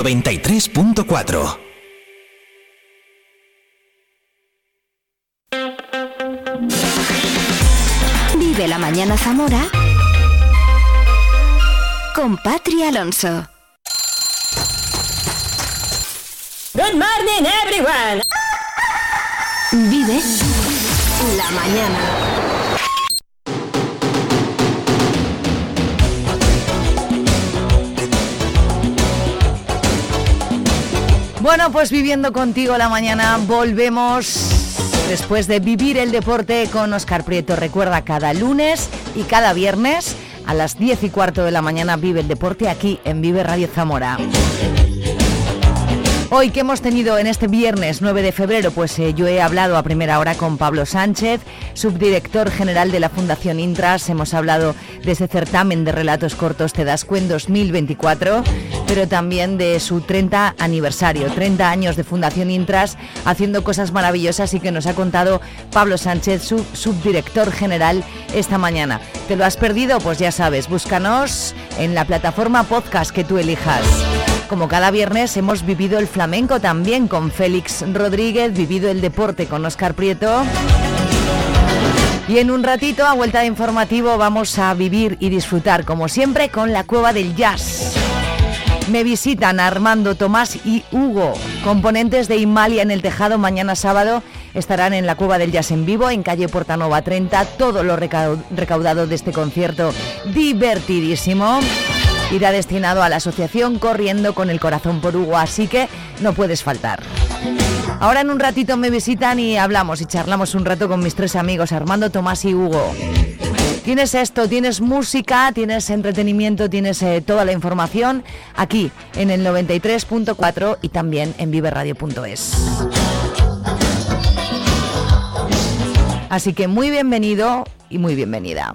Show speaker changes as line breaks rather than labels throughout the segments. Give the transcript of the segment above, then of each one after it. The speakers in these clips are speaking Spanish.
93.4
Vive la mañana Zamora con Patri Alonso.
Good morning everyone.
Vive la mañana.
Bueno, pues viviendo contigo la mañana volvemos después de vivir el deporte con Oscar Prieto. Recuerda cada lunes y cada viernes a las 10 y cuarto de la mañana vive el deporte aquí en Vive Radio Zamora. Hoy que hemos tenido en este viernes 9 de febrero, pues eh, yo he hablado a primera hora con Pablo Sánchez, subdirector general de la Fundación Intras. Hemos hablado de ese certamen de relatos cortos Te das cuen 2024, pero también de su 30 aniversario, 30 años de Fundación Intras haciendo cosas maravillosas y que nos ha contado Pablo Sánchez, su subdirector general, esta mañana. ¿Te lo has perdido? Pues ya sabes, búscanos en la plataforma podcast que tú elijas. Como cada viernes hemos vivido el flamenco también con Félix Rodríguez, vivido el deporte con Oscar Prieto. Y en un ratito, a vuelta de informativo, vamos a vivir y disfrutar, como siempre, con la Cueva del Jazz. Me visitan Armando, Tomás y Hugo, componentes de Imalia en el Tejado. Mañana sábado estarán en la Cueva del Jazz en vivo, en calle Portanova 30. Todo lo recaudado de este concierto divertidísimo irá destinado a la asociación Corriendo con el Corazón por Hugo, así que no puedes faltar. Ahora en un ratito me visitan y hablamos y charlamos un rato con mis tres amigos, Armando, Tomás y Hugo. Tienes esto, tienes música, tienes entretenimiento, tienes eh, toda la información aquí en el 93.4 y también en viverradio.es. Así que muy bienvenido y muy bienvenida.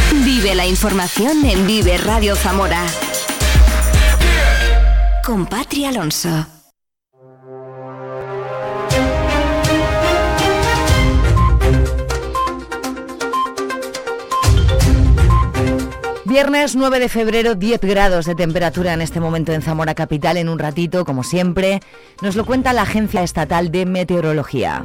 Vive la información en Vive Radio Zamora. Con Patria Alonso.
Viernes 9 de febrero, 10 grados de temperatura en este momento en Zamora Capital. En un ratito, como siempre, nos lo cuenta la Agencia Estatal de Meteorología.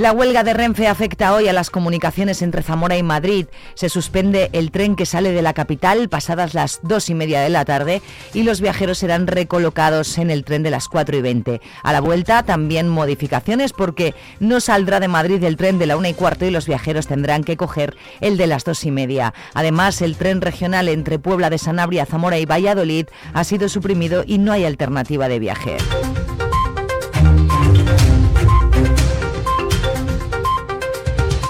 La huelga de Renfe afecta hoy a las comunicaciones entre Zamora y Madrid. Se suspende el tren que sale de la capital pasadas las dos y media de la tarde y los viajeros serán recolocados en el tren de las 4 y 20. A la vuelta también modificaciones porque no saldrá de Madrid el tren de la una y cuarto y los viajeros tendrán que coger el de las dos y media. Además, el tren regional entre Puebla de Sanabria, Zamora y Valladolid ha sido suprimido y no hay alternativa de viaje.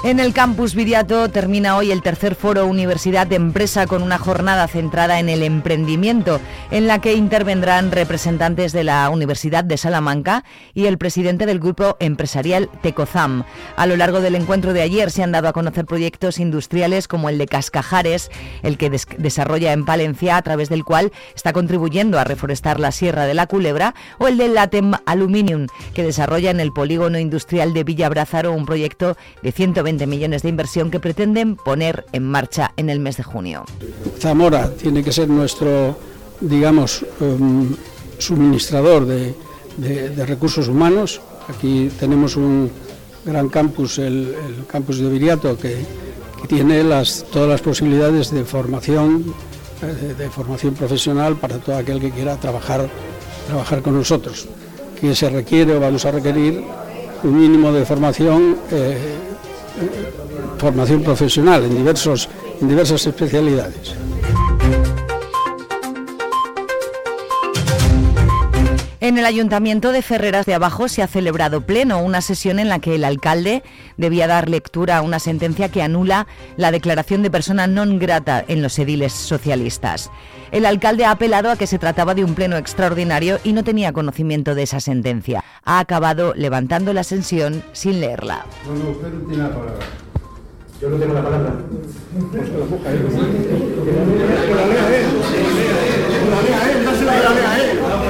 En el campus Viriato termina hoy el tercer foro Universidad Empresa con una jornada centrada en el emprendimiento, en la que intervendrán representantes de la Universidad de Salamanca y el presidente del grupo empresarial Tecozam. A lo largo del encuentro de ayer se han dado a conocer proyectos industriales como el de Cascajares, el que desarrolla en Palencia, a través del cual está contribuyendo a reforestar la Sierra de la Culebra, o el de Latem Aluminium, que desarrolla en el polígono industrial de Villabrázaro un proyecto de 120 millones de inversión que pretenden poner en marcha en el mes de junio.
Zamora tiene que ser nuestro, digamos, um, suministrador de, recursos humanos. Aquí tenemos un gran campus, el, campus de Viriato, que, tiene todas las posibilidades de formación, eh, de, formación profesional para todo aquel que quiera trabajar, trabajar con nosotros. Que se requiere o vamos a requerir un mínimo de formación eh, formación profesional en diversos en diversas especialidades.
En el Ayuntamiento de Ferreras de Abajo se ha celebrado pleno, una sesión en la que el alcalde debía dar lectura a una sentencia que anula la declaración de persona non grata en los ediles socialistas. El alcalde ha apelado a que se trataba de un pleno extraordinario y no tenía conocimiento de esa sentencia. Ha acabado levantando la sesión sin leerla.
Yo no tengo la palabra. Pues que la coja él. Que la lea él. Que la lea él. Dásela, que la lea él.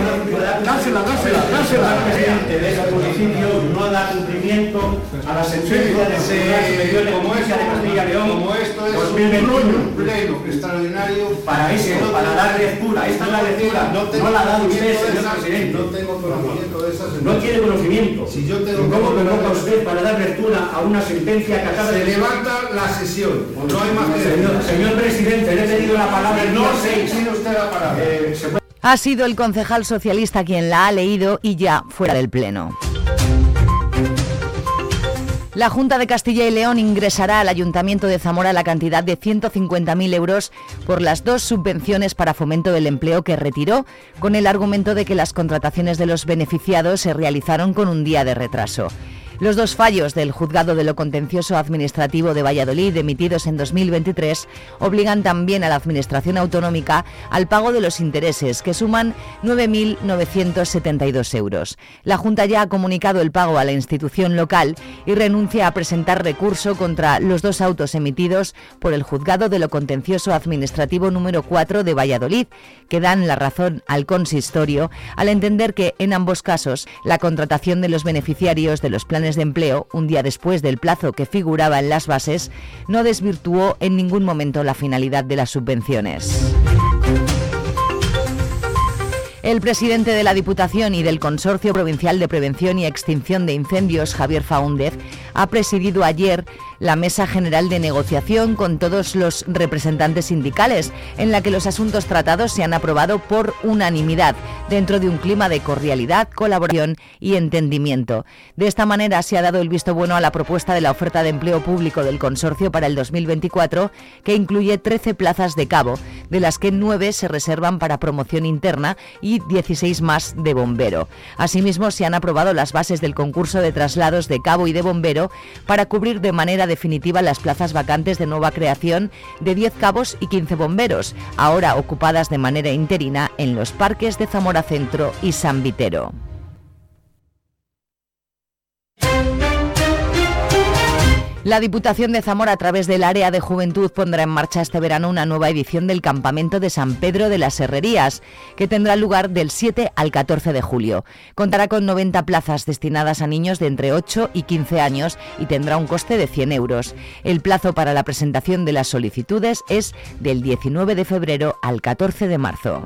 Dásela, dásela, dásela.
El presidente de ese municipio no da cumplimiento a la sentencia de Superior de Justicia de Castilla León.
Como esto es
2021.
un pleno extraordinario.
Para eso, para dar lectura. Esta es la lectura. No la ha dado usted, señor presidente.
No tengo conocimiento de esa sentencia.
No tiene conocimiento.
Si yo tengo
¿Cómo convoca usted para dar lectura a una sentencia que acaba
Se
de
levanta la sesión. No hay más que
Señor, presidente, le he pedido la palabra
No se
6.
tiene usted la palabra.
Ha sido el concejal socialista quien la ha leído y ya fuera del Pleno. La Junta de Castilla y León ingresará al Ayuntamiento de Zamora la cantidad de 150.000 euros por las dos subvenciones para fomento del empleo que retiró, con el argumento de que las contrataciones de los beneficiados se realizaron con un día de retraso. Los dos fallos del Juzgado de lo Contencioso Administrativo de Valladolid emitidos en 2023 obligan también a la Administración Autonómica al pago de los intereses, que suman 9.972 euros. La Junta ya ha comunicado el pago a la institución local y renuncia a presentar recurso contra los dos autos emitidos por el Juzgado de lo Contencioso Administrativo número 4 de Valladolid, que dan la razón al consistorio al entender que en ambos casos la contratación de los beneficiarios de los planes de empleo, un día después del plazo que figuraba en las bases, no desvirtuó en ningún momento la finalidad de las subvenciones. El presidente de la Diputación y del Consorcio Provincial de Prevención y Extinción de Incendios, Javier Faúndez, ha presidido ayer la Mesa General de Negociación con todos los representantes sindicales, en la que los asuntos tratados se han aprobado por unanimidad, dentro de un clima de cordialidad, colaboración y entendimiento. De esta manera se ha dado el visto bueno a la propuesta de la oferta de empleo público del consorcio para el 2024, que incluye 13 plazas de cabo, de las que 9 se reservan para promoción interna y 16 más de bombero. Asimismo, se han aprobado las bases del concurso de traslados de cabo y de bombero para cubrir de manera definitiva las plazas vacantes de nueva creación de 10 cabos y 15 bomberos, ahora ocupadas de manera interina en los parques de Zamora Centro y San Vitero. La Diputación de Zamora, a través del área de juventud, pondrá en marcha este verano una nueva edición del Campamento de San Pedro de las Herrerías, que tendrá lugar del 7 al 14 de julio. Contará con 90 plazas destinadas a niños de entre 8 y 15 años y tendrá un coste de 100 euros. El plazo para la presentación de las solicitudes es del 19 de febrero al 14 de marzo.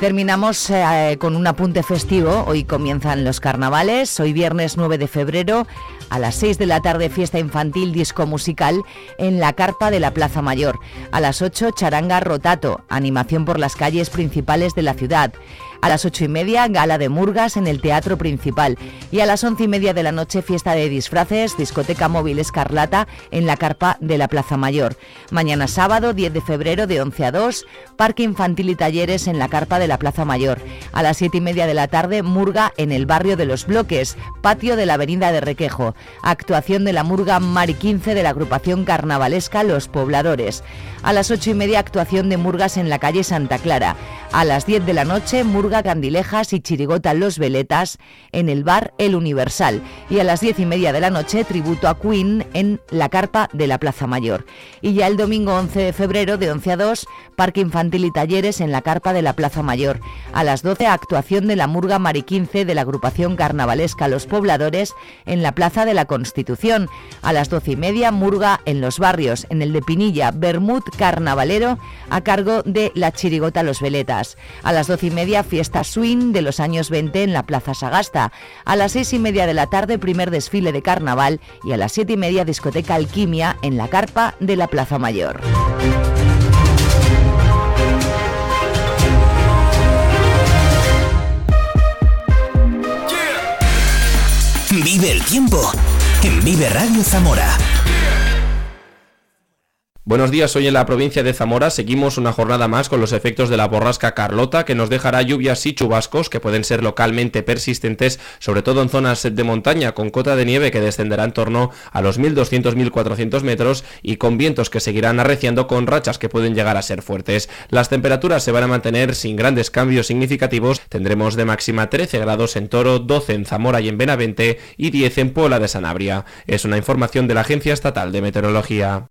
Terminamos eh, con un apunte festivo. Hoy comienzan los carnavales. Hoy viernes 9 de febrero a las 6 de la tarde fiesta infantil disco musical en la carpa de la Plaza Mayor. A las 8 charanga rotato, animación por las calles principales de la ciudad. A las ocho y media, gala de murgas en el Teatro Principal. Y a las once y media de la noche, fiesta de disfraces, discoteca móvil Escarlata en la carpa de la Plaza Mayor. Mañana sábado, 10 de febrero, de 11 a 2, parque infantil y talleres en la carpa de la Plaza Mayor. A las siete y media de la tarde, murga en el barrio de Los Bloques, patio de la Avenida de Requejo. Actuación de la murga Mari 15 de la agrupación carnavalesca Los Pobladores. A las ocho y media, actuación de murgas en la calle Santa Clara. A las 10 de la noche, murga Candilejas y Chirigota Los Veletas en el bar El Universal. Y a las diez y media de la noche, tributo a Queen en la carpa de la Plaza Mayor. Y ya el domingo 11 de febrero, de 11 a 2, parque infantil y talleres en la carpa de la Plaza Mayor. A las 12, actuación de la Murga Mari 15 de la agrupación carnavalesca Los Pobladores en la Plaza de la Constitución. A las 12 y media, Murga en los barrios, en el de Pinilla, Bermud Carnavalero, a cargo de la Chirigota Los Veletas. A las 12 y media, fiesta swing de los años 20 en la Plaza Sagasta. A las 6 y media de la tarde, primer desfile de carnaval. Y a las 7 y media, discoteca Alquimia en la carpa de la Plaza Mayor.
Vive el tiempo en Vive Radio Zamora.
Buenos días, hoy en la provincia de Zamora seguimos una jornada más con los efectos de la borrasca Carlota que nos dejará lluvias y chubascos que pueden ser localmente persistentes, sobre todo en zonas de montaña con cota de nieve que descenderá en torno a los 1200-1400 metros y con vientos que seguirán arreciando con rachas que pueden llegar a ser fuertes. Las temperaturas se van a mantener sin grandes cambios significativos, tendremos de máxima 13 grados en Toro, 12 en Zamora y en Benavente y 10 en Puebla de Sanabria. Es una información de la Agencia Estatal de Meteorología.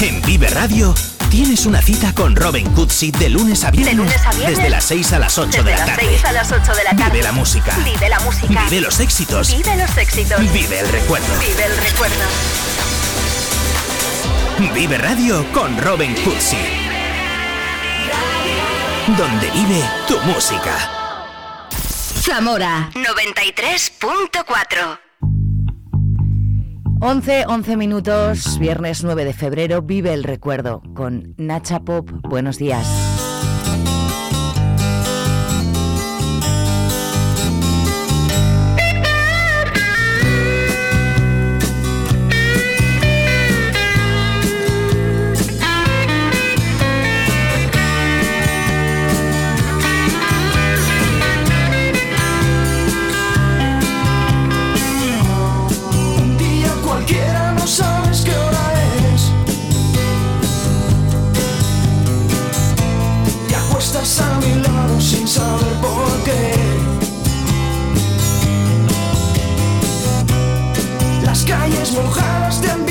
En Vive Radio tienes una cita con Robin Cutsi de lunes a viernes.
De lunes a viernes.
Desde las 6 a las 8
Desde
de la
las
tarde.
6 a las 8 de la tarde.
Vive la música.
Vive la música.
Vive los éxitos.
Vive los éxitos.
Vive el recuerdo.
Vive el recuerdo.
Vive Radio con Robin Cutsi. Donde vive tu música.
Zamora 93.4
11, 11 minutos, viernes 9 de febrero, vive el recuerdo con Nacha Pop. Buenos días.
Calles mojadas te han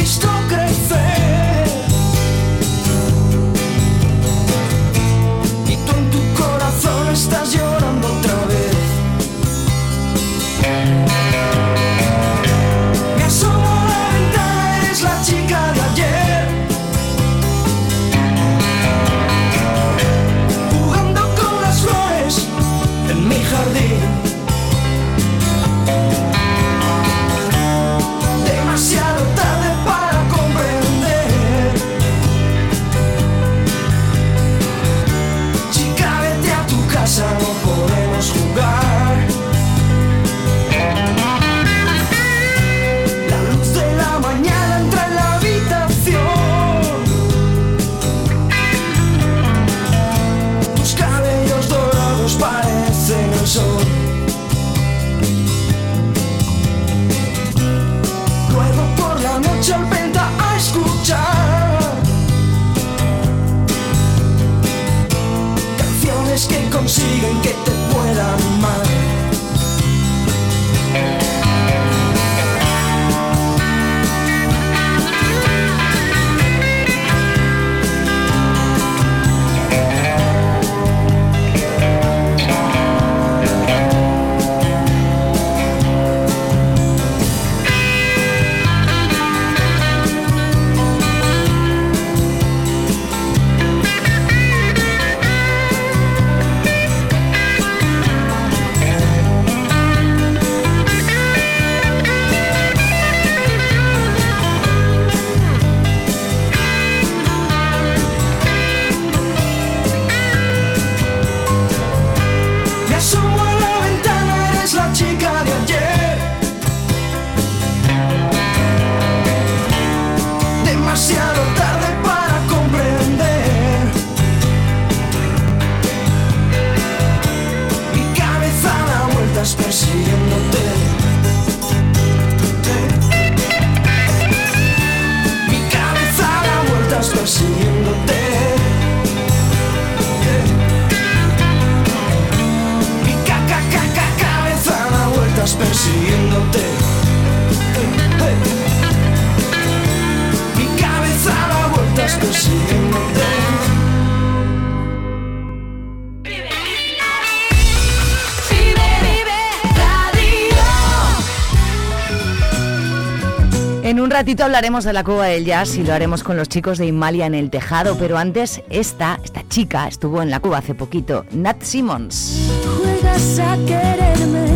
Ratito hablaremos de la Cueva del Jazz y lo haremos con los chicos de Imalia en el tejado, pero antes esta, esta chica estuvo en la Cuba hace poquito, Nat Simmons.
Juegas a quererme,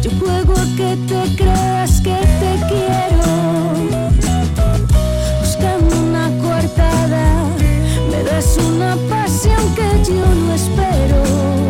yo juego a que te creas que te quiero. Buscando una coartada, me das una pasión que yo no espero.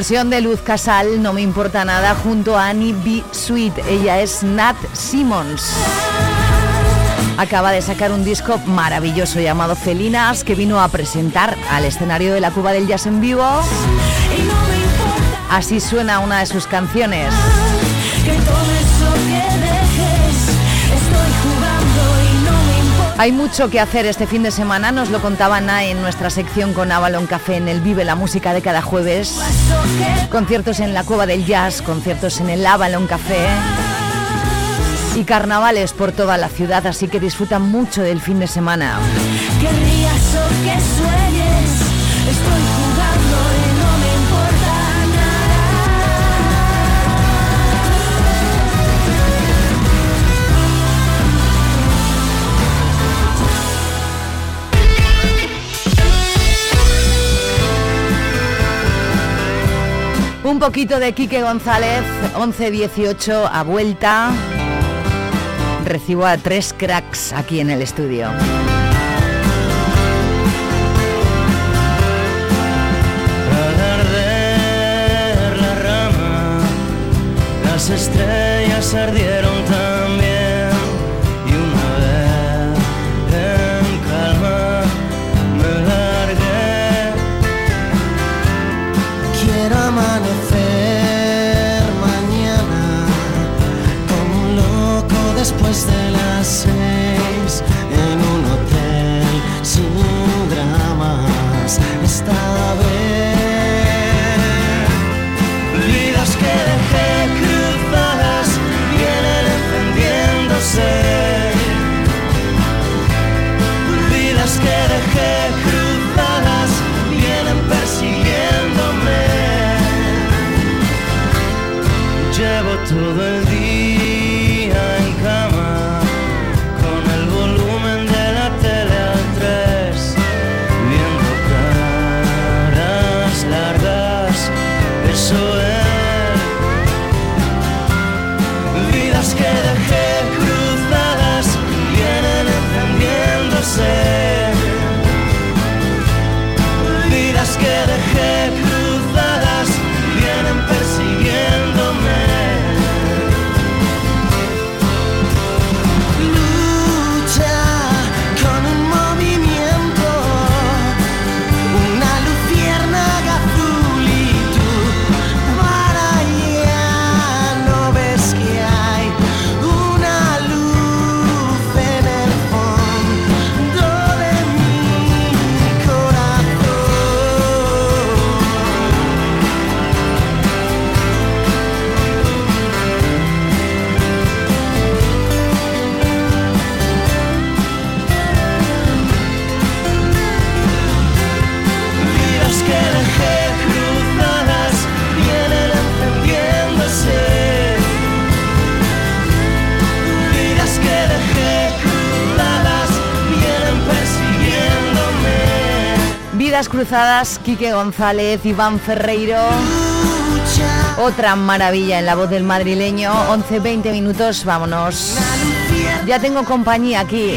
Versión de Luz Casal, no me importa nada, junto a Annie B. Sweet. Ella es Nat Simmons. Acaba de sacar un disco maravilloso llamado Felinas que vino a presentar al escenario de la Cuba del Jazz en vivo. Así suena una de sus canciones. Hay mucho que hacer este fin de semana, nos lo contaba Ana en nuestra sección con Avalon Café en el Vive la Música de cada jueves. Conciertos en la Cueva del Jazz, conciertos en el Avalon Café y carnavales por toda la ciudad, así que disfrutan mucho del fin de semana. Un poquito de Quique González, 11-18 a vuelta. Recibo a tres cracks aquí en el estudio.
Las estrellas ardieron believe Cruzadas,
Quique González, Iván Ferreiro. Otra maravilla en la voz del madrileño. 11-20 minutos, vámonos. Ya tengo compañía aquí.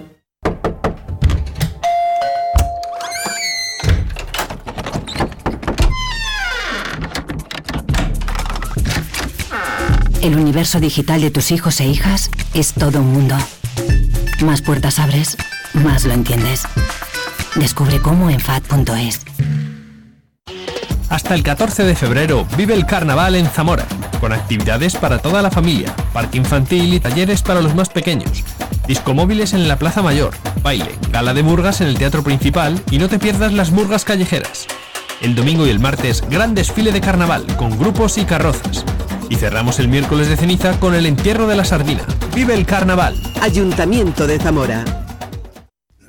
El universo digital de tus hijos e hijas es todo un mundo. Más puertas abres, más lo entiendes. Descubre cómo en FAD.es.
Hasta el 14 de febrero vive el carnaval en Zamora, con actividades para toda la familia, parque infantil y talleres para los más pequeños. Discomóviles en la Plaza Mayor, baile, gala de murgas en el Teatro Principal y no te pierdas las murgas callejeras. El domingo y el martes, gran desfile de carnaval con grupos y carrozas. Y cerramos el miércoles de ceniza con el entierro de la sardina. ¡Vive el carnaval!
Ayuntamiento de Zamora.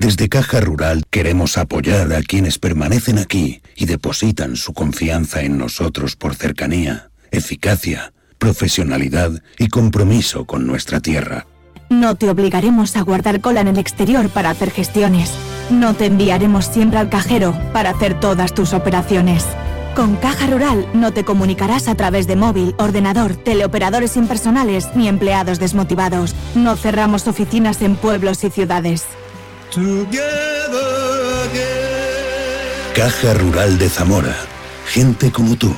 Desde Caja Rural queremos apoyar a quienes permanecen aquí y depositan su confianza en nosotros por cercanía, eficacia, profesionalidad y compromiso con nuestra tierra.
No te obligaremos a guardar cola en el exterior para hacer gestiones. No te enviaremos siempre al cajero para hacer todas tus operaciones. Con Caja Rural no te comunicarás a través de móvil, ordenador, teleoperadores impersonales ni empleados desmotivados. No cerramos oficinas en pueblos y ciudades.
Caja Rural de Zamora. Gente como tú.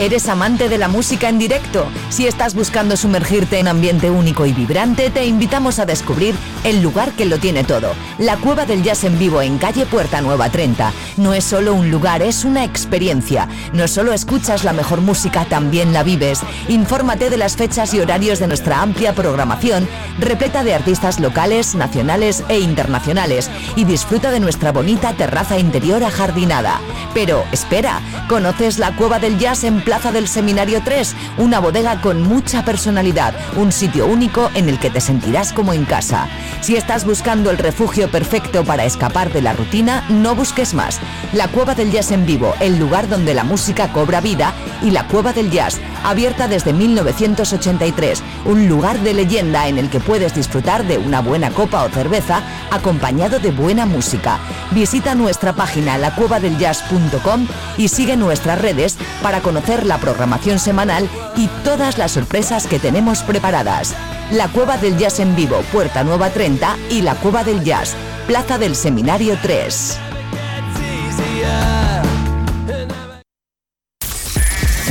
¿Eres amante de la música en directo? Si estás buscando sumergirte en ambiente único y vibrante, te invitamos a descubrir el lugar que lo tiene todo. La Cueva del Jazz en vivo en calle Puerta Nueva 30. No es solo un lugar, es una experiencia. No solo escuchas la mejor música, también la vives. Infórmate de las fechas y horarios de nuestra amplia programación, repleta de artistas locales, nacionales e internacionales. Y disfruta de nuestra bonita terraza interior ajardinada. Pero espera, ¿conoces la Cueva del Jazz en Plaza del Seminario 3, una bodega con mucha personalidad, un sitio único en el que te sentirás como en casa. Si estás buscando el refugio perfecto para escapar de la rutina, no busques más. La Cueva del Jazz en vivo, el lugar donde la música cobra vida, y la Cueva del Jazz, abierta desde 1983, un lugar de leyenda en el que puedes disfrutar de una buena copa o cerveza acompañado de buena música. Visita nuestra página lacuevadeljazz.com y sigue nuestras redes para conocer la programación semanal y todas las sorpresas que tenemos preparadas. La Cueva del Jazz en vivo, Puerta Nueva 30 y la Cueva del Jazz, Plaza del Seminario 3.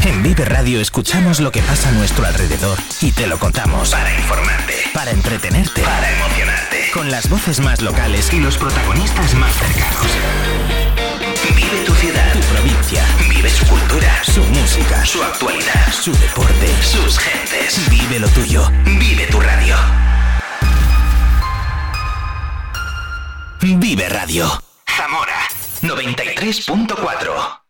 En Vive Radio escuchamos lo que pasa a nuestro alrededor y te lo contamos. Para informarte, para entretenerte, para emocionarte. Con las voces más locales y los protagonistas más cercanos. Vive tu ciudad, tu provincia. Vive su cultura, su música, su actualidad, su deporte, sus gentes. Vive lo tuyo. Vive tu radio. Vive Radio. Zamora 93.4.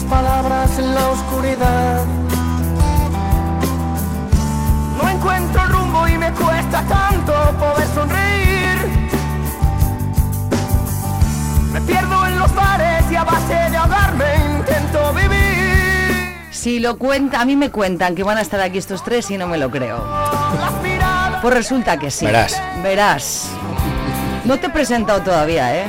Palabras en la oscuridad. No encuentro rumbo y me cuesta tanto poder sonreír. Me pierdo en los bares y a base de ahogarme intento vivir.
Si lo cuenta, a mí me cuentan que van a estar aquí estos tres y no me lo creo. Pues resulta que sí.
Verás.
Verás. No te he presentado todavía, ¿eh?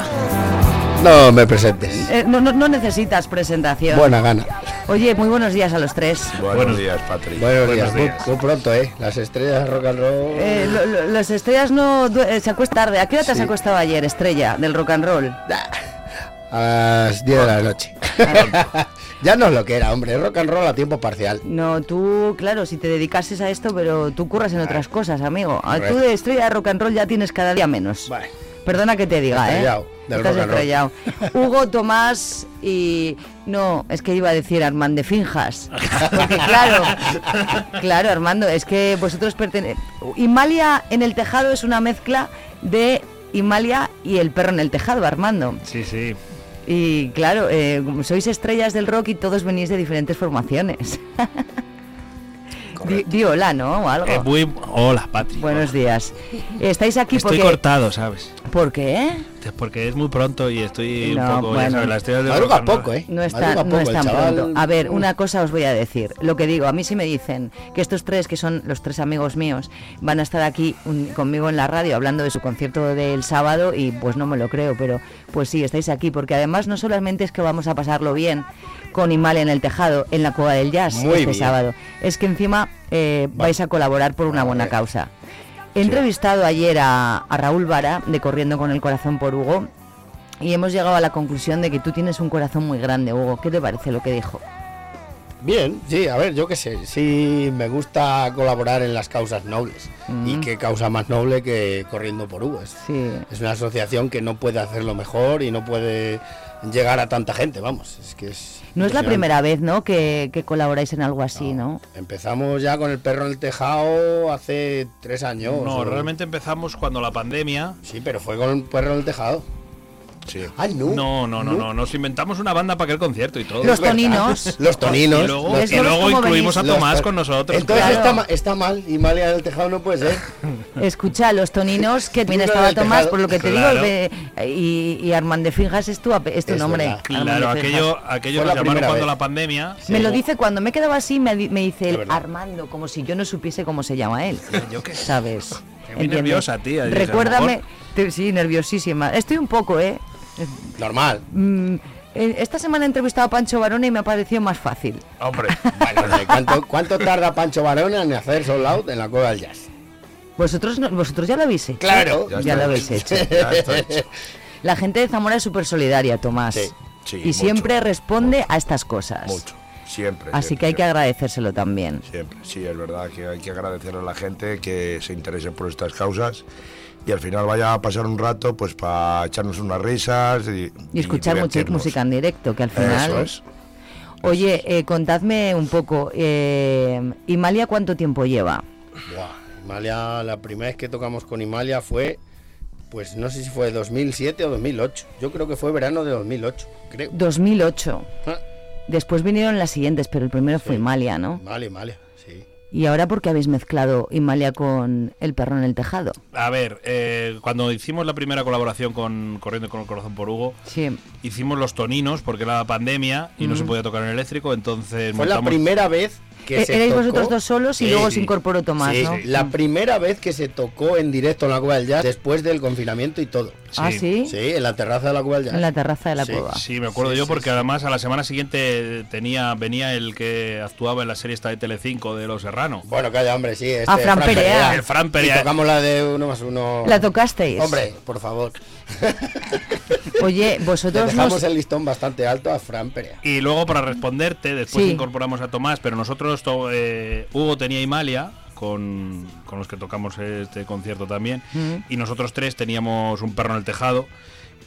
No me presentes.
Eh, no, no- no necesitas presentación.
Buena gana.
Oye, muy buenos días a los tres.
Buenos días, Patrick.
Buenos,
Buenos
días.
Días.
muy pronto, ¿eh? Las estrellas rock and roll.
Eh, lo- lo- las estrellas no eh, se acuesta tarde. ¿A qué hora te has acostado ayer, estrella del rock and roll?
A las 10 de la noche. ya no es lo que era, hombre. Rock and roll a tiempo parcial.
No, tú, claro, si te dedicases a esto, pero tú curras en otras cosas, amigo. Ah, Tú de estrella de rock and roll ya tienes cada día menos. Perdona que te diga,
Estrellado,
¿eh?
del
Estás estrellado. Hugo, Tomás y... No, es que iba a decir Armand de Finjas. Porque claro, claro, Armando, es que vosotros pertenecéis... Himalia en el tejado es una mezcla de Himalia y el perro en el tejado, Armando.
Sí, sí.
Y claro, eh, sois estrellas del rock y todos venís de diferentes formaciones. Di, di hola, ¿no? O algo.
Eh, muy... Hola, Patrick.
Buenos días. Estáis aquí
Estoy
porque...
cortado, ¿sabes?
¿Por qué?
Porque es muy pronto y estoy
No,
un poco. ya
bueno.
sabes, las estrellas de
poco, ¿eh?
No no es tan
chaval.
pronto. A ver, una cosa os voy a decir. Lo que digo, a mí sí me dicen que estos tres, que son los tres amigos míos, van a estar aquí un- conmigo en la radio hablando de su concierto del sábado y pues no me lo creo, pero pues sí, estáis aquí, porque además no solamente es que vamos a pasarlo bien con Imal en el tejado, en la Cueva del Jazz
Muy
este
bien.
sábado, es que encima eh, vais a colaborar por una buena causa. He entrevistado ayer a, a Raúl Vara de Corriendo con el Corazón por Hugo y hemos llegado a la conclusión de que tú tienes un corazón muy grande, Hugo. ¿Qué te parece lo que dijo?
Bien, sí, a ver, yo qué sé, sí me gusta colaborar en las causas nobles. Y
Mm.
qué causa más noble que Corriendo por Hugo. Es,
Sí.
es una asociación que no puede hacerlo mejor y no puede llegar a tanta gente, vamos. Es que es
No es la primera vez, ¿no? Que, que colaboráis en algo así, ¿no?
Empezamos ya con el perro en el tejado hace tres años.
No,
o-
realmente empezamos cuando la pandemia.
Sí, pero fue con el perro en el tejado.
Sí.
Ay, no.
No, no, no, no. Nos inventamos una banda para aquel concierto y todo.
Los toninos.
Los toninos.
Y luego,
los-
y luego
cómo
incluimos a. Tomás con nosotros.
Entonces
Claro.
está, ma- está mal y Malia en el tejado no puede ser.
Escucha, los toninos, que también estaba
del
Tomás, por lo que te
Claro.
digo, y, y Armand de Finjas es tu, es tu
Es
nombre.
verdad.
Claro, aquello, aquello
Fue
nos
la
llamaron cuando
vez.
la pandemia.
Me lo dice cuando me quedaba así, me, di- me dice el. Armando, como si yo no supiese cómo se llama él.
Yo qué sé.
¿Sabes?
Muy nerviosa, tía,
Recuérdame. sí, nerviosísima. Estoy un poco, ¿eh?
Normal.
Mm, esta semana he entrevistado a Pancho Barona y me ha parecido más fácil.
Hombre,
Bueno, ¿cuánto, ¿Cuánto tarda Pancho Barona en hacer sold out en la cueva del jazz?
Vosotros, no- vosotros ya lo habéis hecho.
Claro.
Ya,
Ya
lo habéis
hecho. Ya.
La gente de Zamora es súper solidaria, Tomás.
Sí,
sí,
y
mucho,
siempre responde a estas cosas.
Mucho, siempre.
Así
siempre,
que hay que agradecérselo también.
Siempre, sí, es verdad que hay que agradecer a la gente que se interese por estas causas y al final vaya a pasar un rato pues para echarnos unas risas y,
Y escuchar mucha
divertirnos.
música en directo, que al final...
Eso es.
Oye, eh, contadme un poco, eh, ¿Imalia cuánto tiempo lleva?
Buah, Imalia, la primera vez que tocamos con Imalia fue, pues no sé si fue 2007 o 2008. Yo creo que fue verano de 2008, creo.
2008.
Ah,
Después vinieron las siguientes, pero el primero fue Imalia, ¿no?
Imalia, Imalia, sí.
¿Y ahora por qué habéis mezclado Imalia con El perro en el tejado?
A ver, eh, cuando hicimos la primera colaboración con Corriendo con el Corazón por Hugo,
Sí.
hicimos los toninos porque era la pandemia y no
Mm.
se podía tocar en eléctrico, entonces
Fue la primera vez que
Eh,
se
erais
tocó-
vosotros dos solos y luego se incorporó Tomás,
Sí,
¿no?
La primera vez que se tocó en directo en la Cueva del Jazz después del confinamiento y todo.
Ah, ¿sí?
Sí, en la terraza de la Cueva del Jazz.
En la terraza de la
Sí.
cueva.
Sí, me acuerdo
Sí,
yo
sí,
porque
sí.
además a la semana siguiente tenía venía el que actuaba en la serie esta de Telecinco de Los Serrano.
Bueno, calla, hombre, sí. Este,
Ah, Fran Perea.
El Fran
Y
Perea.
tocamos la de uno más uno.
¿La tocasteis?
Hombre, por favor.
Oye,
Le
vosotros
dejamos
nos...
el listón bastante alto a Fran Perea.
Y luego para responderte, después
Sí.
incorporamos a Tomás, pero nosotros, to- eh, Hugo tenía Imalia, con, con los que tocamos este concierto también, y nosotros tres teníamos un perro en el tejado,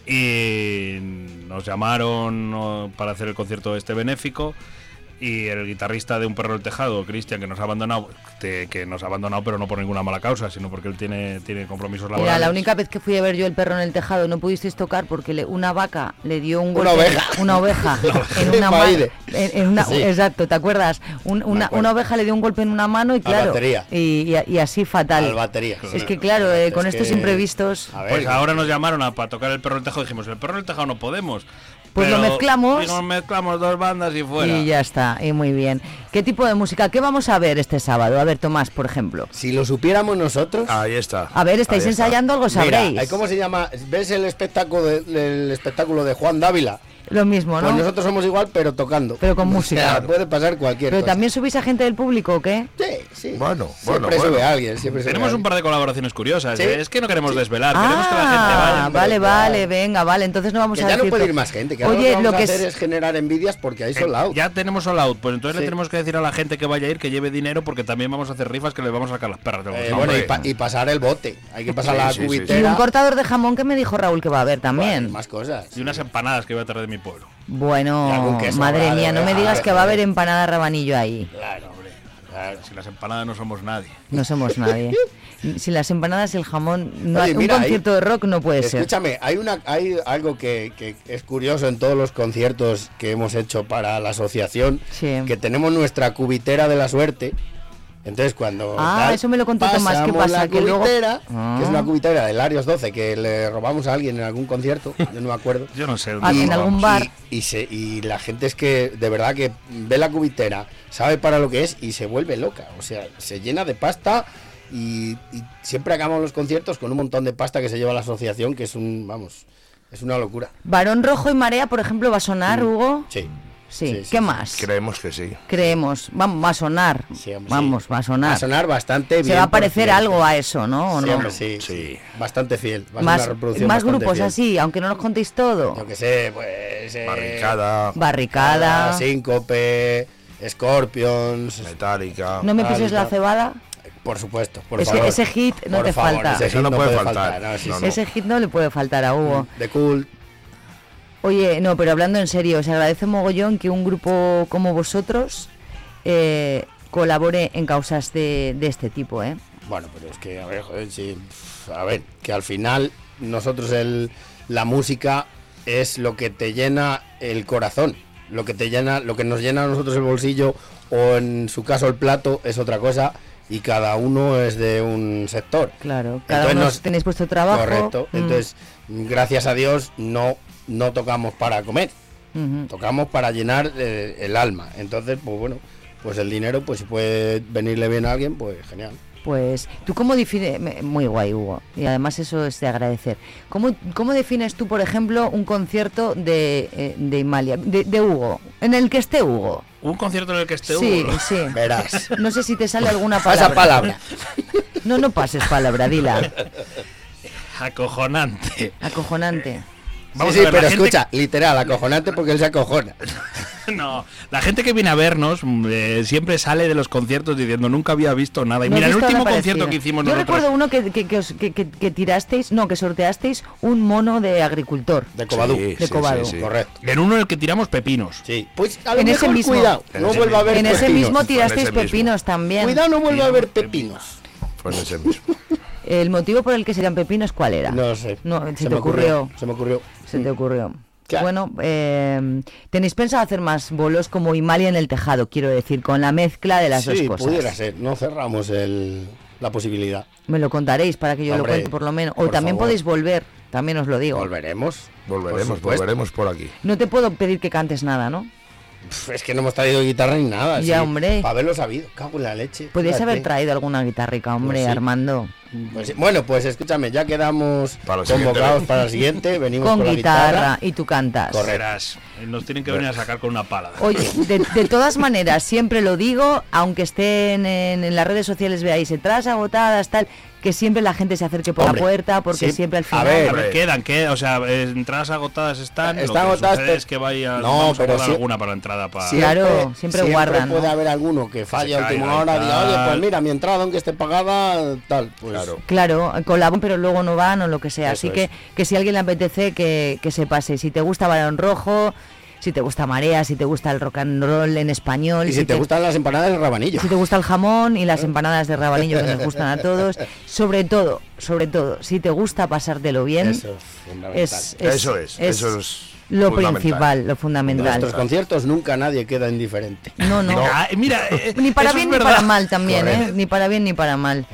y nos llamaron para hacer el concierto este benéfico, y el guitarrista de Un Perro en el Tejado, Cristian, que nos ha abandonado, te- que nos ha abandonado pero no por ninguna mala causa, sino porque él tiene, tiene compromisos laborales.
Mira, la única vez que fui a ver yo el perro en el tejado no pudisteis tocar porque le- una vaca le dio un
Una
golpe.
oveja.
Una oveja. en una mano.
Maide.
En, en una,
Sí.
Exacto, ¿te acuerdas? Un- una, una oveja le dio un golpe en una mano y claro.
batería.
Y, y- y así fatal.
Al batería.
Es que claro, eh, con
Es
estos
que-
imprevistos.
A ver,
Pues ahora nos llamaron a, para tocar el perro en el tejado. Dijimos, el perro en el tejado no podemos.
Pues lo mezclamos.
y nos mezclamos dos bandas y fuera.
Y ya está, y muy bien. ¿Qué tipo de música? ¿Qué vamos a ver este sábado? A ver, Tomás, por ejemplo.
si lo supiéramos nosotros.
Ahí está.
A ver, estáis
está.
ensayando algo, sabréis.
Mira, ¿cómo se llama? ¿Ves el espectáculo de, el espectáculo de Juan Dávila?
Lo mismo, ¿no?
Pues nosotros somos igual, pero tocando.
Pero con
O
música.
sea, puede pasar cualquier
Pero
cosa.
también subís a gente del público, ¿o qué?
Sí, sí.
Bueno,
Siempre
bueno,
sube
bueno.
alguien, siempre sube
Tenemos un par de colaboraciones curiosas.
Sí.
¿eh? Es que no queremos desvelar, queremos que la gente
Ah,
vaya.
vale, vale, venga, vale. Entonces no vamos
Que
a
ya no
decir
puede
to-
ir más gente. Que ahora
Oye,
lo que
lo
vamos
que
a hacer
es...
es generar envidias porque hay
Eh,
sold out.
Ya tenemos all out, pues entonces
Sí.
le tenemos que decir a la gente que vaya a ir que lleve dinero porque también vamos a hacer rifas que le vamos a sacar las perras de los
Eh,
ojos.
bueno, y, pa- y pasar el bote. Hay que pasar la
sí.
Y
cubitera.
un cortador de jamón que me dijo Raúl que va a haber también.
Más cosas.
Y unas empanadas que voy a traer de mi pueblo.
Bueno, madre mía, no me
oveja,
digas que va a haber empanada rabanillo ahí.
Claro, hombre. Claro.
Si las empanadas no somos nadie.
No somos nadie. Si las empanadas y el jamón, no
Oye,
hay- un concierto de rock no puede ser.
Escúchame, hay una hay algo que, que es curioso en todos los conciertos que hemos hecho para la asociación,
Sí.
que tenemos nuestra cubitera de la suerte, Entonces cuando
Ah, eso me lo contó Tomás, ¿qué pasa?
la
Que luego-
cubitera,
Ah.
que es una cubitera del Arios 12 que le robamos a alguien en algún concierto, yo no me acuerdo.
Yo no sé.
Ah, en algún bar.
Y, y se, y la gente es que de verdad que ve la cubitera, sabe para lo que es y se vuelve loca. O sea, se llena de pasta y, y siempre acabamos los conciertos con un montón de pasta que se lleva la asociación, que es un, vamos, es una locura.
Varón Rojo y Marea, por ejemplo, va a sonar, Hugo.
Sí.
Sí. ¿Qué más?
Creemos que sí.
Creemos. Vamos, va a sonar. Vamos, va a sonar.
Va a sonar bastante
Se
bien.
va a parecer algo a eso, ¿no? ¿O
Sí,
no?
hombre, sí, sí. Bastante fiel. Va a ser
Más,
una reproducción
más grupos
fiel.
así, aunque no nos contéis todo.
Yo que sé, pues. eh,
Barricada.
Barricada.
Síncope, Scorpions.
Metallica.
¿No me pises la cebada?
Por supuesto, por
Ese,
favor.
ese hit no
Por
te
favor,
falta.
ese hit no puede faltar. No, sí, sí.
Ese hit no le puede faltar a Hugo.
De cool.
Oye, no, pero hablando en serio, os agradece mogollón que un grupo como vosotros eh, colabore en causas de, de este tipo, ¿eh?
Bueno, pero es que, a ver, joder, sí, a ver, que al final nosotros el, la música es lo que te llena el corazón, lo que te llena, lo que nos llena a nosotros el bolsillo o en su caso el plato es otra cosa y cada uno es de un sector.
Claro, cada
Entonces
uno
nos-
tenéis vuestro trabajo.
Correcto.
Mm.
Entonces, gracias a Dios no no tocamos para comer, tocamos para llenar eh, el alma. Entonces, pues bueno, pues el dinero, pues si puede venirle bien a alguien, pues genial.
Pues, ¿tú cómo defines? me- Muy guay, Hugo. Y además eso es de agradecer. ¿Cómo, cómo defines tú, por ejemplo, un concierto de, eh, de Imalia, de, de Hugo, en el que esté Hugo?
Un concierto en el que esté
Sí,
Hugo.
sí.
Verás.
No sé si te sale alguna
Pasa
palabra.
palabra.
No, no pases palabra, dila.
Acojonante.
Acojonante.
Vamos
sí,
a ver, la
pero
gente-
escucha, literal, acojonante porque él se acojona.
No, la gente que viene a vernos mm, eh, siempre sale de los conciertos diciendo nunca había visto nada. Y
No
mira, el último concierto que hicimos
Yo
nosotros.
recuerdo uno que, que, que os- que- que- que tirasteis, no, que sorteasteis un mono de agricultor.
De Covadú.
de Covadú.
Correcto.
En uno en el que tiramos pepinos.
Sí. Pues a lo
En ese mismo,
cuidado, no vuelva a haber
en ese mismo tirasteis
ese mismo.
pepinos también.
Cuidado, no vuelva a haber pepinos.
En ese mismo.
¿El motivo por el que serían pepinos cuál era?
No sé.
No, se,
Se
te
me ocurrió,
ocurrió.
se me ocurrió.
Se te ocurrió.
Claro.
Bueno, eh, tenéis pensado hacer más bolos como Imalia en el tejado, quiero decir, con la mezcla de las
sí,
dos cosas.
pudiera ser. No cerramos el, la posibilidad.
Me lo contaréis para que yo
Hombre,
lo cuente por lo menos. O también
favor.
podéis volver, también os lo digo.
Volveremos.
Volveremos,
supuesto.
volveremos por aquí.
No te puedo pedir que cantes nada, ¿no?
Es que no hemos traído guitarra ni nada.
Ya,
sí.
hombre.
Para haberlo sabido. Cago en la leche.
Podéis
fíjate.
haber traído alguna guitarrica, hombre,
Pues sí.
Armando.
Pues bueno, pues escúchame, ya quedamos
Para
convocados para la siguiente. Venimos
Con
con, la
guitarra, y tú cantas.
Eh, nos tienen que venir a sacar con una pala.
Oye, de, de todas maneras, siempre lo digo, aunque estén en, en las redes sociales, veáis entradas agotadas, tal, que siempre la gente se acerque por
Hombre,
la puerta, porque
sí.
siempre al
A
final...
ver,
A ver, quedan, ¿qué? O sea, eh, entradas agotadas están.
Están
lo que
agotadas, pero-
es que vaya.
No, pero sí-
alguna para la entrada. Para...
Sí. Claro, siempre guardan,
puede
¿no?
haber alguno que falle a última hora, diga, oye, pues mira, mi entrada, aunque esté pagada, tal. Pues
Claro.
Claro, colaboran, pero luego no van o lo que sea.
Eso
Así que,
es.
que si a alguien le apetece, que, que se pase. Si te gusta Balón Rojo, si te gusta Marea, si te gusta el rock and roll en español,
Y si te gustan las empanadas del rabanillo.
si te gusta el jamón y las empanadas de rabanillo que nos gustan a todos, sobre todo, sobre todo, si te gusta pasártelo bien,
Eso es fundamental.
es, es-
Eso es, eso es
lo
fundamental.
principal, lo
En
fundamental.
nuestros conciertos nunca nadie queda indiferente.
No, no.
Ah, mira, eh,
Ni para bien ni para mal también, ¿eh? Ni para bien ni para mal.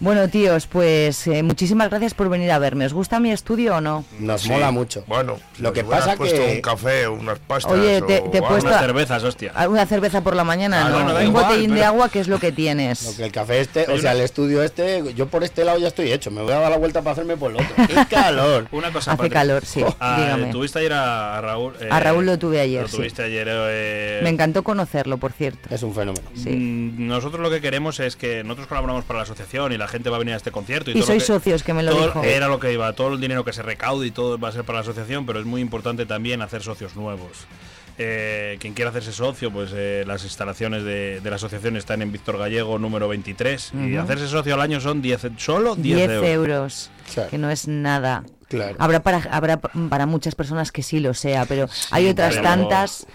Bueno, tíos, pues eh, muchísimas gracias por venir a verme. ¿Os gusta mi estudio o no?
Nos
Sí.
mola mucho.
Bueno,
Lo
nos
que pasa
puesto
que-
un café, unas pastas.
Oye, te-
o
te he
algo.
puesto-
Unas cervezas, hostia.
¿Alguna cerveza por la mañana?
Ah,
no, un
igual,
botellín de agua, que es lo que
Lo
tienes.
que el café este, o sea,
una-
el estudio este, yo por este lado ya estoy hecho. Me voy a dar la vuelta para hacerme por el otro. ¡Qué calor!
Una cosa,
Hace calor, sí,
Ah,
dígame.
Tuviste ayer a, Raúl. eh,
A Raúl lo tuve ayer,
Lo
sí.
tuviste ayer. eh,
Me encantó conocerlo, por cierto.
Es un fenómeno.
Sí.
Mm, Nosotros lo que queremos es que nosotros colaboramos para la asociación y la gente va a venir a este concierto. Y,
Y
todo lo
sois
que-
socios, que me lo
todo-
dijo.
Era lo que iba, todo el dinero que se recaude y todo va a ser para la asociación, pero es muy importante también hacer socios nuevos. Eh, quien quiera hacerse socio, pues eh, las instalaciones de, de la asociación están en Víctor Gallego número 23 y hacerse socio al año son 10, solo 10,
10
euros.
que no es nada.
Claro.
Habrá para, habrá para muchas personas que sí lo sea, pero hay otras
pero-
tantas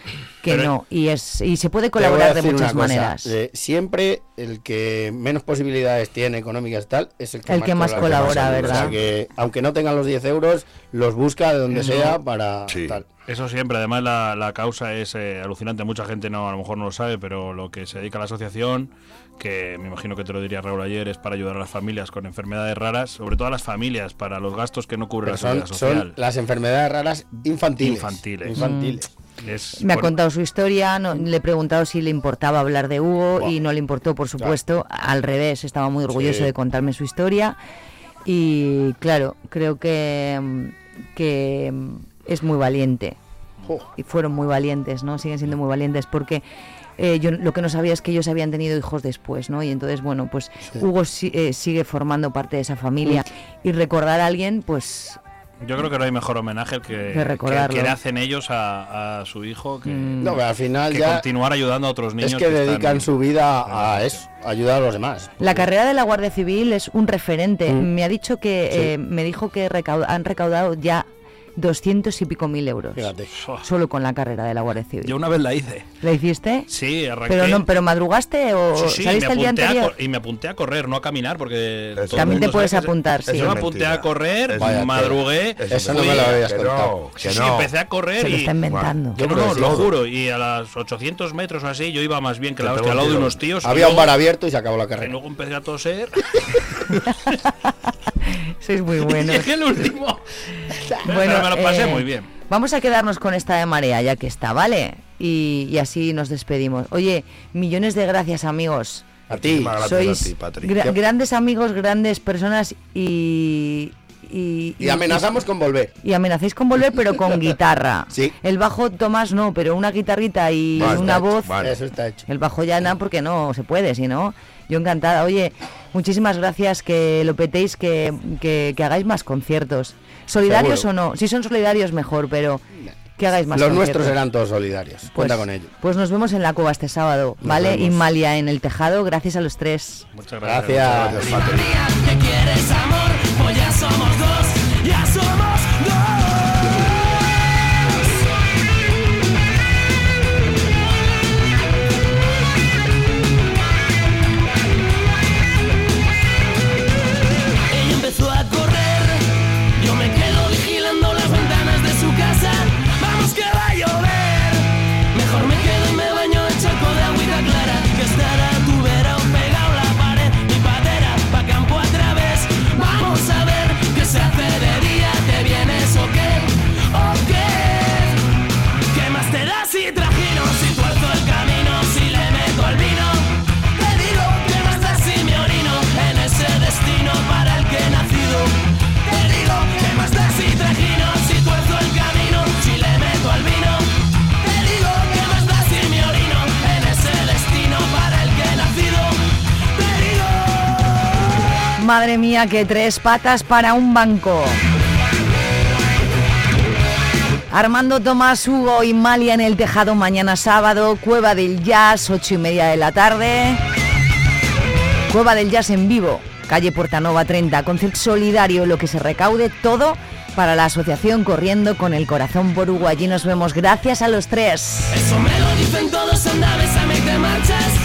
que
Pero-
no. Y, es, y se puede colaborar de muchas maneras.
eh, siempre el que menos posibilidades tiene económicas y tal es el que
El
más,
que más colabora. ¿verdad?
O sea que, aunque no tengan los 10 euros, los busca de donde
Eso-
sea para tal.
Eso siempre, además la, la causa es eh, alucinante, mucha gente no a lo mejor no lo sabe, pero lo que se dedica a la asociación, que me imagino que te lo diría Raúl ayer, es para ayudar a las familias con enfermedades raras, sobre todo a las familias, para los gastos que no cubre
Pero
la seguridad
son,
social.
son las enfermedades raras infantiles.
Infantiles.
Infantiles.
Es-
Me ha
bueno,
contado su historia, no- le he preguntado si le importaba hablar de Hugo y no le importó, por supuesto. Al revés, estaba muy orgulloso
Sí.
de contarme su historia. Y claro, creo que, mm, que mm, es muy valiente. Y fueron muy valientes, ¿no? Siguen siendo muy valientes porque eh, yo lo que no sabía es que ellos habían tenido hijos después, ¿no? Y entonces, bueno, pues Hugo si- eh, sigue formando parte de esa familia. Y recordar a alguien, pues
Yo creo que no hay mejor homenaje que, que,
recordarlo.
que le hacen ellos a, a su hijo que,
Mm.
No, al final
que
ya
continuar ayudando a otros niños.
es que,
están-
dedican su vida a eso, a ayudar a los demás.
La carrera de la Guardia Civil es un referente.
Mm.
Me ha dicho que,
Sí.
eh, me dijo que han recaudado ya 200 y pico mil euros.
Fíjate.
Solo con la carrera de la Guardia Civil.
Yo una vez la hice.
¿La hiciste?
Sí, arranqué.
Pero no, pero madrugaste o
Sí, sí,
saliste
me
el día
apunté a
anterior.
cor- y me apunté a correr, no a caminar, porque...
También te puedes apuntar, sí.
Yo me apunté a correr, madrugué...
Eso no me lo habías contado.
Sí, empecé a correr
Se lo
y...
está inventando.
Que no,
Yo
no, lo juro. Y a las 800 metros o así yo iba más bien que la hostia al lado de unos tíos. y
Había un bar abierto y se acabó la carrera.
luego empecé a toser.
Sois muy buenos.
Llegué el último.
Bueno,
Pero me lo pasé
eh,
muy bien.
Vamos a quedarnos con esta de marea, ya que está, ¿vale? Y, y así nos despedimos. Oye, millones de gracias, amigos.
A ti.
Sois
a ti, Patri.
gra-
Ya-
grandes amigos, grandes personas y... Y,
Y amenazamos con volver.
Y amenacéis con volver, pero con guitarra.
Sí.
El bajo Tomás no, pero una guitarrita y
Vale,
una voz.
hecho, vale.
Eso está hecho.
El bajo ya nada porque no se puede, si no. Yo encantada. Oye, muchísimas gracias, que lo petéis, que, que, que hagáis más conciertos. ¿Solidarios
Seguro.
o no? Si son solidarios, mejor, pero que hagáis más
Los
conciertos.
nuestros serán todos solidarios.
Pues,
Cuenta con ello.
Pues nos vemos en la cueva este sábado,
Nos
¿vale?
vemos.
Y Malia en el tejado, gracias a los tres.
Muchas gracias.
Gracias.
Muchas gracias,
ya somos dos,
Madre mía, que tres patas para un banco. Armando Tomás, Hugo y Malia en el tejado mañana sábado, Cueva del Jazz, ocho y media de la tarde. Cueva del Jazz en vivo, calle Portanova 30, concierto solidario, lo que se recaude todo para la asociación Corriendo con el Corazón por Hugo. Allí nos vemos, gracias a los tres.
Eso me lo dicen todos, anda, bésame y te marchas.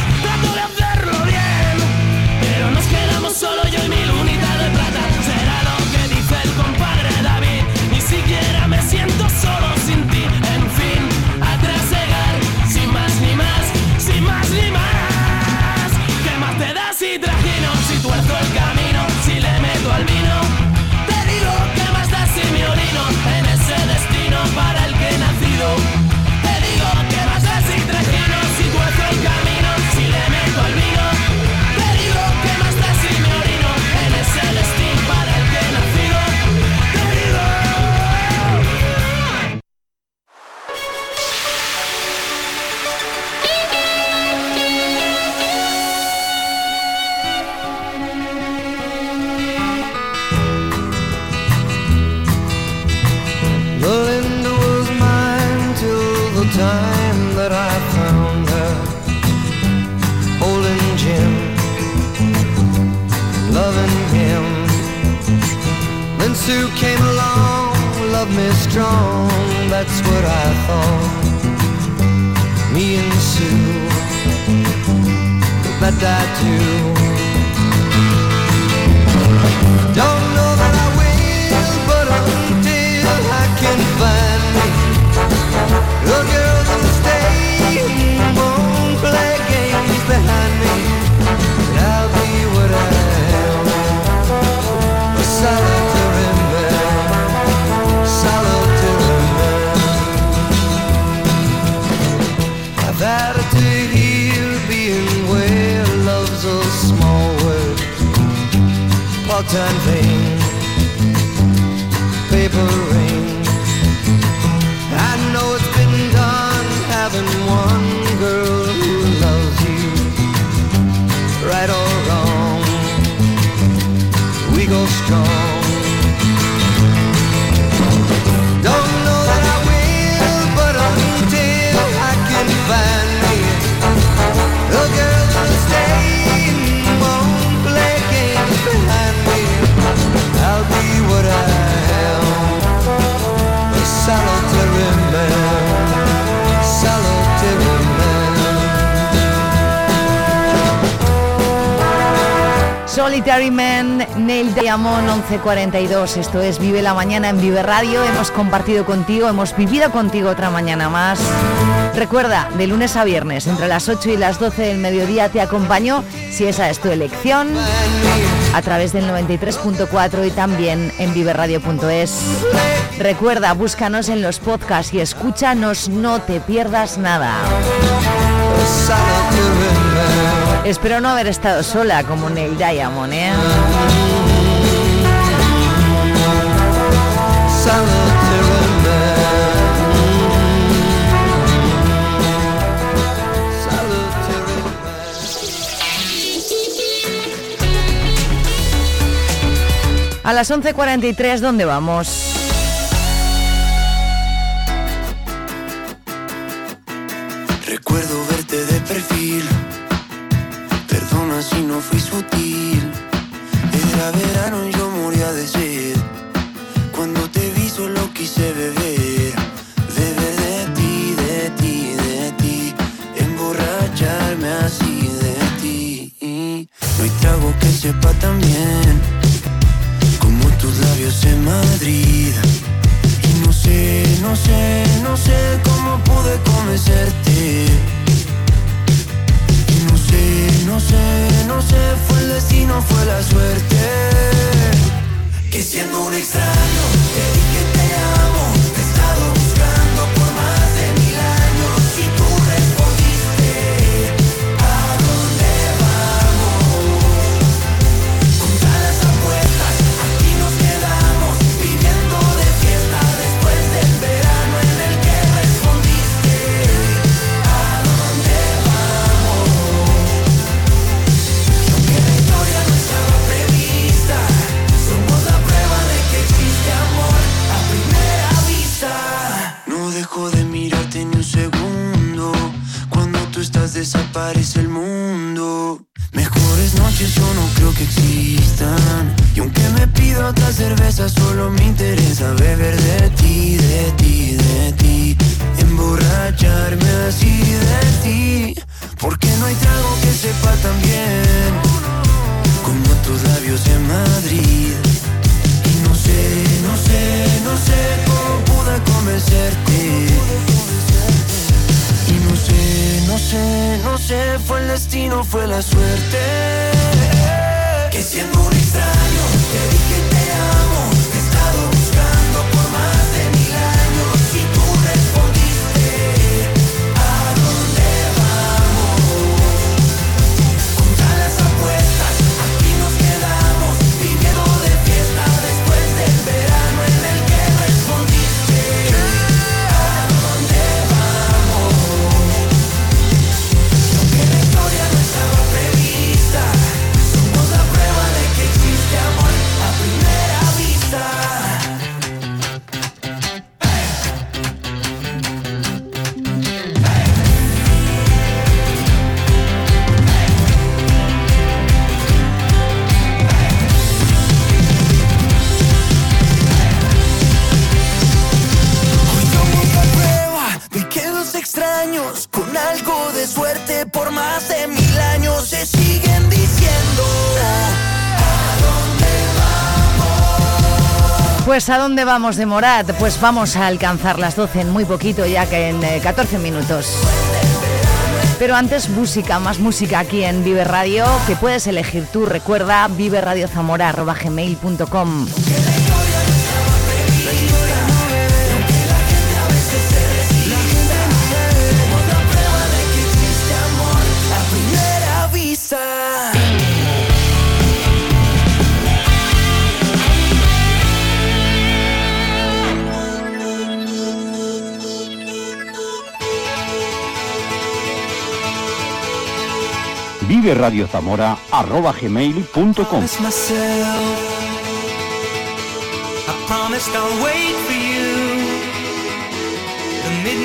Do. turn pale Solitary Man,
Neil Diamond 1142. Esto es Vive la Mañana en Vive Radio. Hemos compartido contigo, hemos vivido contigo otra mañana más. Recuerda, de lunes a viernes, entre las 8 y las 12 del mediodía te acompaño, si esa es tu elección, a través del 93.4 y también en viveradio.es. Recuerda, búscanos en los podcasts y escúchanos, no te pierdas nada. Espero no haber estado sola como Neil Diamond, ¿eh? A las 11.43, ¿dónde vamos?
Recuerdo verte de perfil. Fui sutil. Era verano y yo moría de sed. Cuando te vi solo quise beber. Beber de ti, de ti, de ti. Emborracharme así de ti. No hay trago que sepa tan bien como tus labios en Madrid. Y no sé, no sé, no sé cómo pude convencerte. No sé, no sé, fue el destino, fue la suerte. Que siendo un extraño, te dije te amo, que existan. Y aunque me pido otra cerveza, solo me interesa beber de ti, de ti, de ti. Emborracharme así de ti. Porque no hay trago que sepa tan bien como tus labios en Madrid. Y no sé, no sé, no sé cómo pude convencerte. Y no sé, no sé, no sé, fue el destino, fue la suerte. Que siendo un ¿a dónde vamos de
Morat? Pues vamos a alcanzar las 12 en muy poquito, ya que en eh, 14 minutos. Pero antes música, más música aquí en Vive Radio, que puedes elegir tú. Recuerda viveradiozamora.gmail.com
Vive Zamora arroba gmail.com.
promised myself. I promised I'll wait for you. The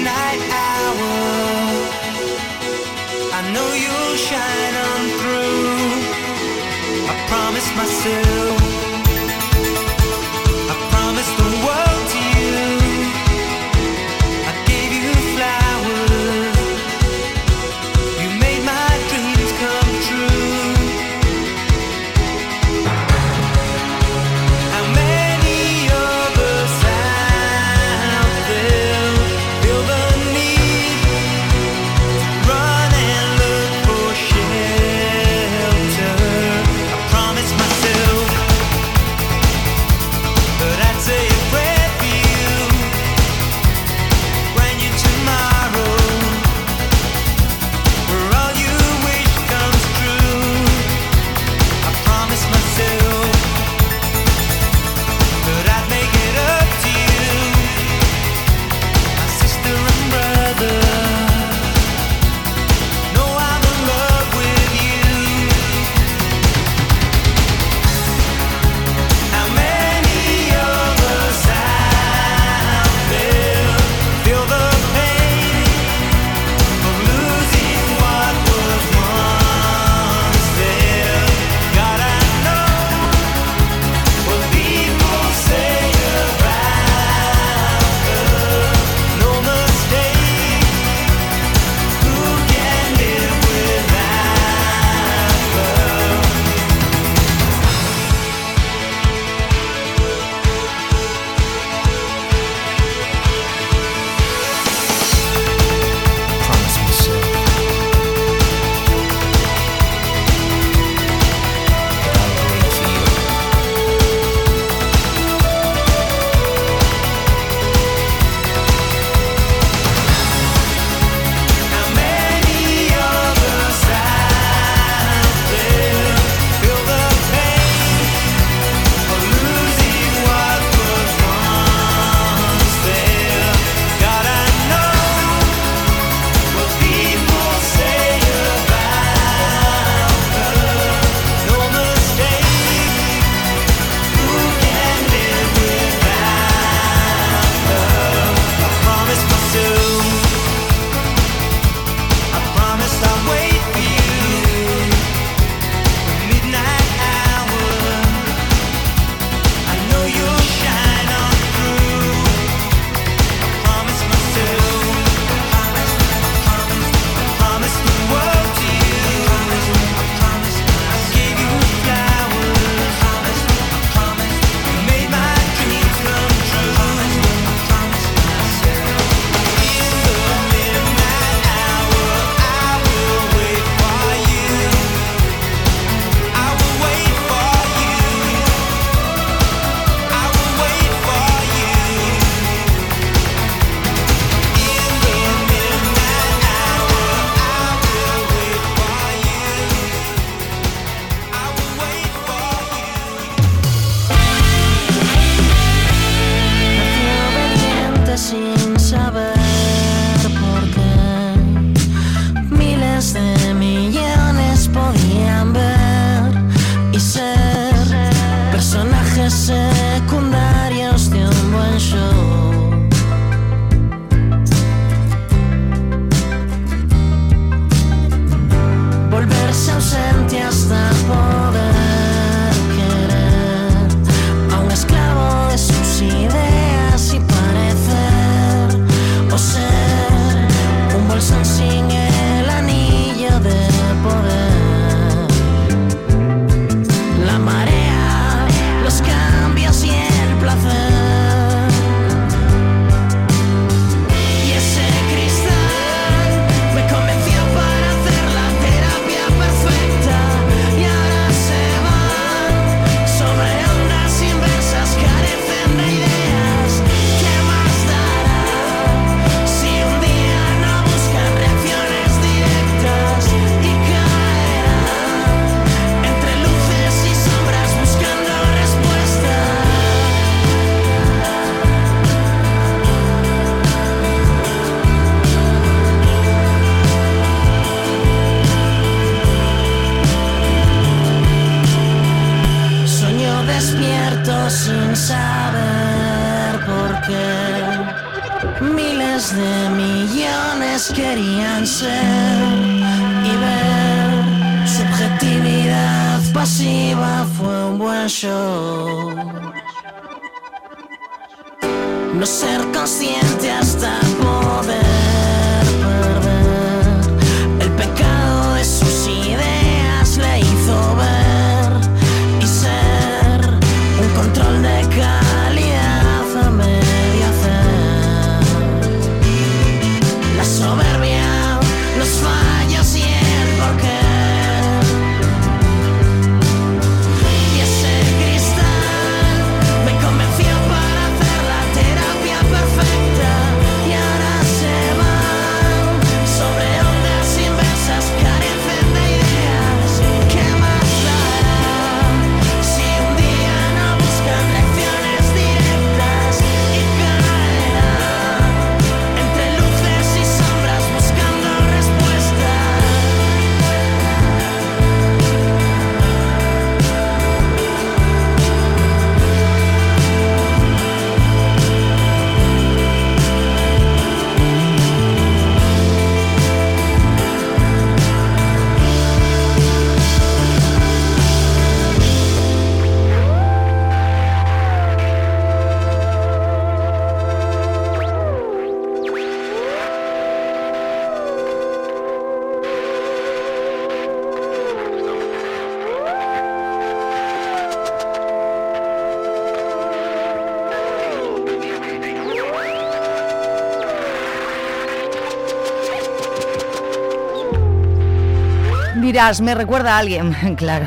Me
recuerda a alguien, claro.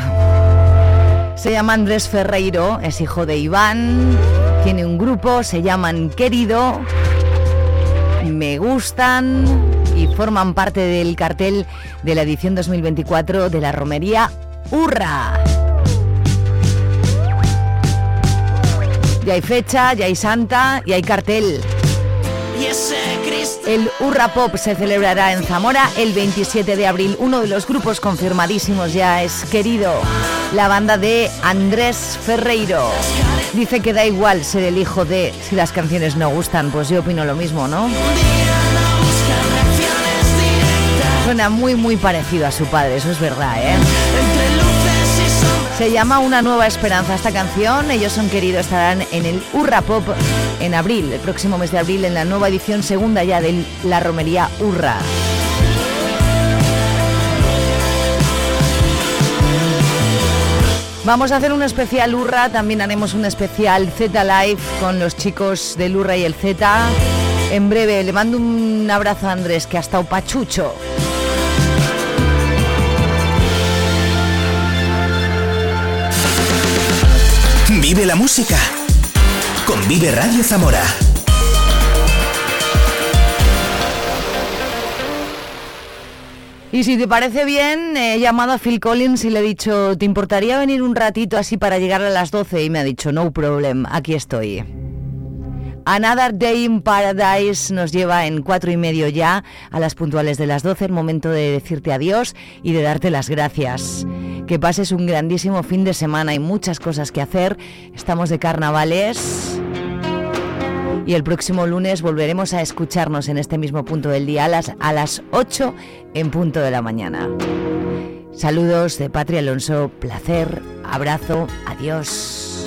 Se llama Andrés Ferreiro, es hijo de Iván, tiene un grupo, se llaman Querido, Me Gustan y forman parte del cartel de la edición 2024 de la Romería Urra. Ya hay fecha, ya hay santa y hay cartel. El Urra Pop se celebrará en Zamora el 27 de abril. Uno de los grupos confirmadísimos ya es querido, la banda de Andrés Ferreiro. Dice que da igual ser el hijo de si las canciones no gustan, pues yo opino lo mismo, ¿no? Suena muy muy parecido a su padre, eso es verdad, ¿eh? Se llama Una nueva esperanza esta canción. Ellos son queridos, estarán en el Urra Pop en abril, el próximo mes de abril, en la nueva edición segunda ya de la Romería Urra. Vamos a hacer un especial Urra, también haremos un especial Z Live con los chicos del Urra y el Z. En breve, le mando un abrazo a Andrés, que ha estado pachucho.
Vive la música con Vive Radio Zamora.
Y si te parece bien, he llamado a Phil Collins y le he dicho, ¿te importaría venir un ratito así para llegar a las 12? Y me ha dicho, no problem, aquí estoy. Another Day in Paradise nos lleva en cuatro y medio ya a las puntuales de las 12, el momento de decirte adiós y de darte las gracias. Que pases un grandísimo fin de semana, hay muchas cosas que hacer, estamos de carnavales y el próximo lunes volveremos a escucharnos en este mismo punto del día a las, a las 8 en punto de la mañana. Saludos de Patria Alonso, placer, abrazo, adiós.